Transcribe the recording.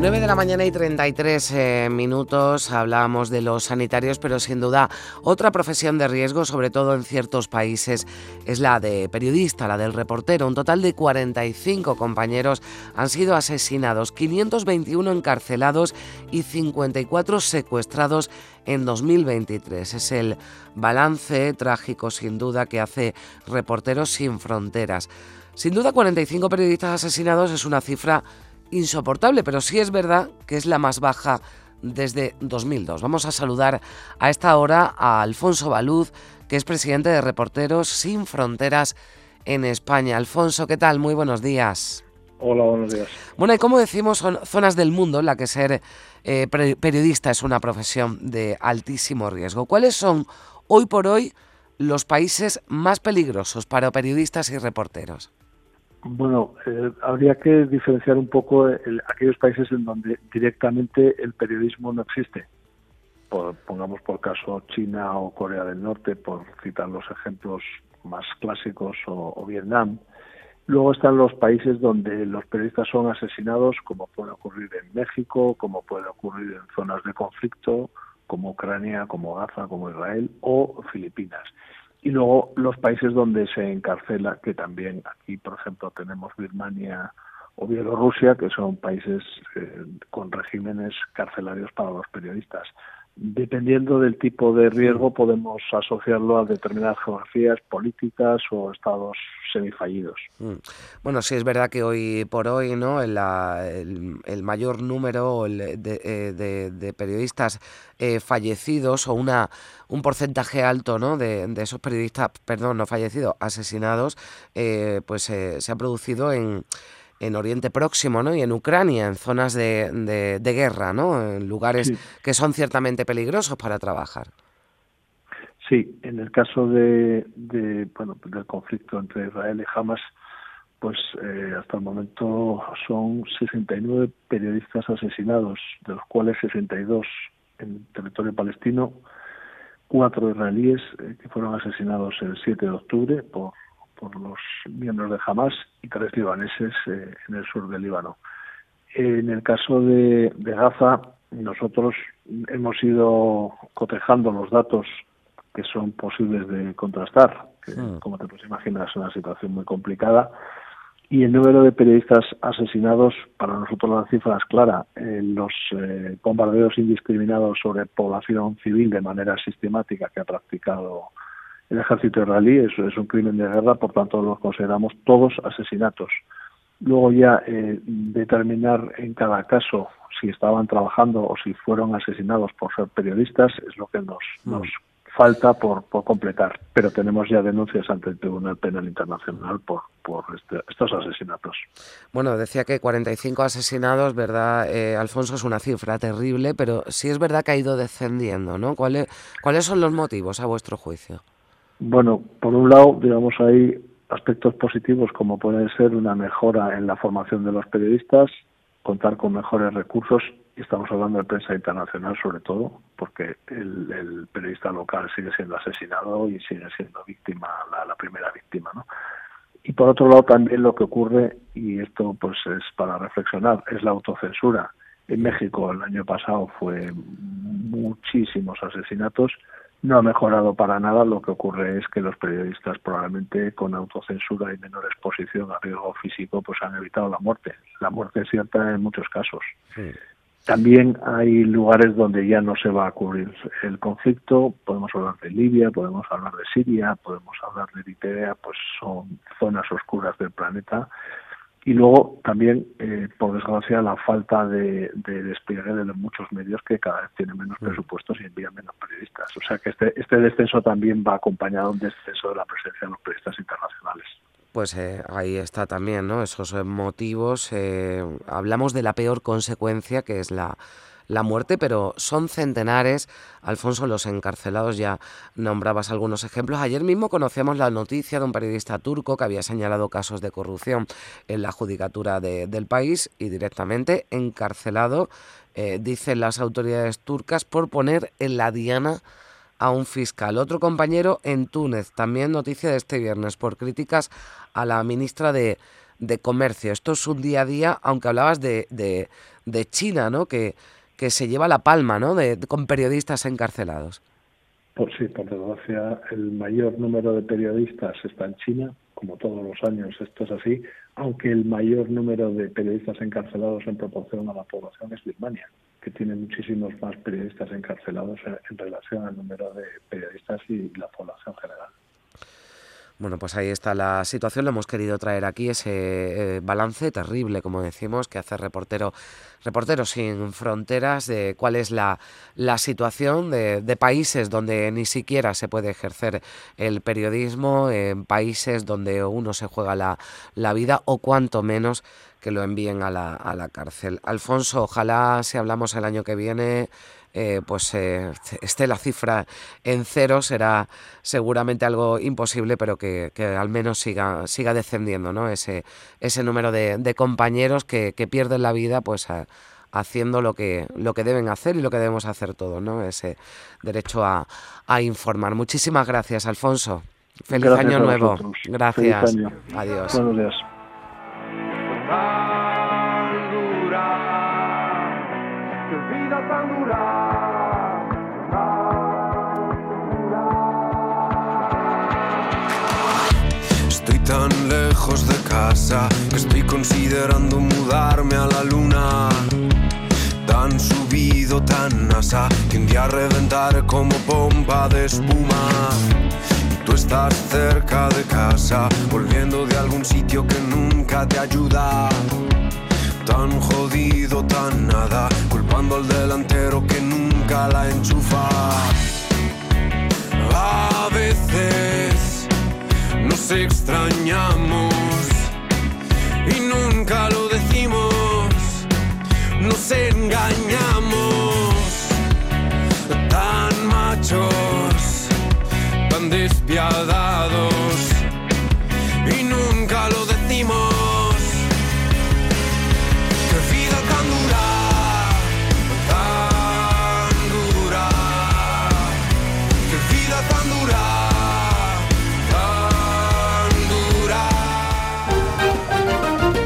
9 de la mañana y 33 eh, minutos hablamos de los sanitarios, pero sin duda otra profesión de riesgo, sobre todo en ciertos países, es la de periodista, la del reportero. Un total de 45 compañeros han sido asesinados, 521 encarcelados y 54 secuestrados en 2023. Es el balance trágico, sin duda, que hace Reporteros sin Fronteras. Sin duda, 45 periodistas asesinados es una cifra insoportable, pero sí es verdad que es la más baja desde 2002. Vamos a saludar a esta hora a Alfonso Baluz, que es presidente de Reporteros Sin Fronteras en España. Alfonso, ¿qué tal? Muy buenos días. Hola, buenos días. Bueno, y como decimos, son zonas del mundo en la que ser eh, periodista es una profesión de altísimo riesgo. ¿Cuáles son hoy por hoy los países más peligrosos para periodistas y reporteros? Bueno, eh, habría que diferenciar un poco aquellos países en donde directamente el periodismo no existe. pongamos por caso China o Corea del Norte, por citar los ejemplos más clásicos, o, Vietnam. Luego están los países donde los periodistas son asesinados, como puede ocurrir en México, como puede ocurrir en zonas de conflicto, como Ucrania, como Gaza, como Israel o Filipinas y luego los países donde se encarcela, que también aquí, por ejemplo, tenemos Birmania o Bielorrusia, que son países eh, con regímenes carcelarios para los periodistas. Dependiendo del tipo de riesgo, podemos asociarlo a determinadas geografías políticas o estados semifallidos. Mm. Bueno, sí es verdad que hoy por hoy, ¿no? El, el, mayor número de, eh, de, periodistas eh, fallecidos o una un porcentaje alto, ¿no? De, de, esos periodistas, perdón, no fallecidos, asesinados, eh, pues se ha producido en en Oriente Próximo ¿no? y en Ucrania, en zonas de, de, guerra, ¿no? en lugares que son ciertamente peligrosos para trabajar. Sí, en el caso de, de bueno, del conflicto entre Israel y Hamas, pues eh, hasta el momento son 69 periodistas asesinados, de los cuales 62 en territorio palestino, cuatro israelíes eh, que fueron asesinados el 7 de octubre por por los miembros de Hamas y tres libaneses eh, en el sur del Líbano. En el caso de, Gaza, nosotros hemos ido cotejando los datos que son posibles de contrastar, que hmm. como te puedes imaginar es una situación muy complicada, y el número de periodistas asesinados, para nosotros la cifra es clara. los eh, bombardeos indiscriminados sobre población civil de manera sistemática que ha practicado el ejército israelí, eso es un crimen de guerra, por tanto los consideramos todos asesinatos. Luego ya eh, determinar en cada caso si estaban trabajando o si fueron asesinados por ser periodistas es lo que nos, mm. nos falta por, por completar, pero tenemos ya denuncias ante el Tribunal Penal Internacional por, por este, estos asesinatos. Bueno, decía que 45 asesinados, ¿verdad? Eh, Alfonso, es una cifra terrible, pero sí es verdad que ha ido descendiendo, ¿no? ¿Cuáles, ¿Cuáles son los motivos, a vuestro juicio? Bueno, por un lado, digamos, hay aspectos positivos como pueden ser una mejora en la formación de los periodistas, contar con mejores recursos, y estamos hablando de prensa internacional sobre todo, porque el, periodista local sigue siendo asesinado y sigue siendo víctima, la, primera víctima, ¿no? Y por otro lado también lo que ocurre, y esto pues es para reflexionar, es la autocensura. En México el año pasado fue muchísimos asesinatos, no ha mejorado para nada. Lo que ocurre es que los periodistas probablemente con autocensura y menor exposición a riesgo físico pues han evitado la muerte. La muerte es cierta en muchos casos. También hay lugares donde ya no se va a cubrir el conflicto. Podemos hablar de Libia, podemos hablar de Siria, podemos hablar de Eritrea, pues son zonas oscuras del planeta y luego también, eh, por desgracia, la falta de, despliegue de los muchos medios que cada vez tienen menos mm. presupuestos y envían menos periodistas. O sea que este, este descenso también va acompañado de un descenso de la presencia de los periodistas internacionales. Pues eh, ahí está también, ¿no? Esos eh, motivos. hablamos de la peor consecuencia, que es la la muerte, pero son centenares. Alfonso, los encarcelados, ya nombrabas algunos ejemplos. Ayer mismo conocíamos la noticia de un periodista turco que había señalado casos de corrupción en la judicatura del país y directamente encarcelado eh, dicen las autoridades turcas, por poner en la diana a un fiscal. Otro compañero en Túnez, también noticia de este viernes, por críticas a la ministra de, Comercio. Esto es un día a día, aunque hablabas de, de, China, ¿no? Que, que se lleva la palma, ¿no? De, con periodistas encarcelados. Pues sí, por desgracia, el mayor número de periodistas está en China, como todos los años esto es así, aunque el mayor número de periodistas encarcelados en proporción a la población es Birmania que tiene muchísimos más periodistas encarcelados en, relación al número de periodistas y la población general. Bueno, pues ahí está la situación. Lo hemos querido traer aquí, ese eh, balance terrible, como decimos, que hace reportero, Reporteros sin Fronteras de cuál es la, la situación de, de, países donde ni siquiera se puede ejercer el periodismo, en países donde uno se juega la, la vida o cuanto menos que lo envíen a la, a la cárcel. Alfonso, ojalá si hablamos el año que viene, eh, pues eh, esté la cifra en cero, será seguramente algo imposible, pero que, al menos siga, siga descendiendo ¿no? ese, ese número de, compañeros que, pierden la vida pues haciendo lo que, lo que deben hacer y lo que debemos hacer todos, ¿no? ese derecho a, informar. Muchísimas gracias, Alfonso. Feliz año nuevo. Gracias. Adiós. Buenos días. Estoy tan lejos de casa que estoy considerando mudarme a la luna. Tan subido, tan nasa, que un día reventar como pompa de espuma. Tú estás cerca de casa, volviendo de algún sitio que nunca te ayuda. Tan jodido, tan nada, culpando al delantero que nunca la enchufa. Nos extrañamos y nunca lo decimos, nos engañamos. Tan machos, tan despiadados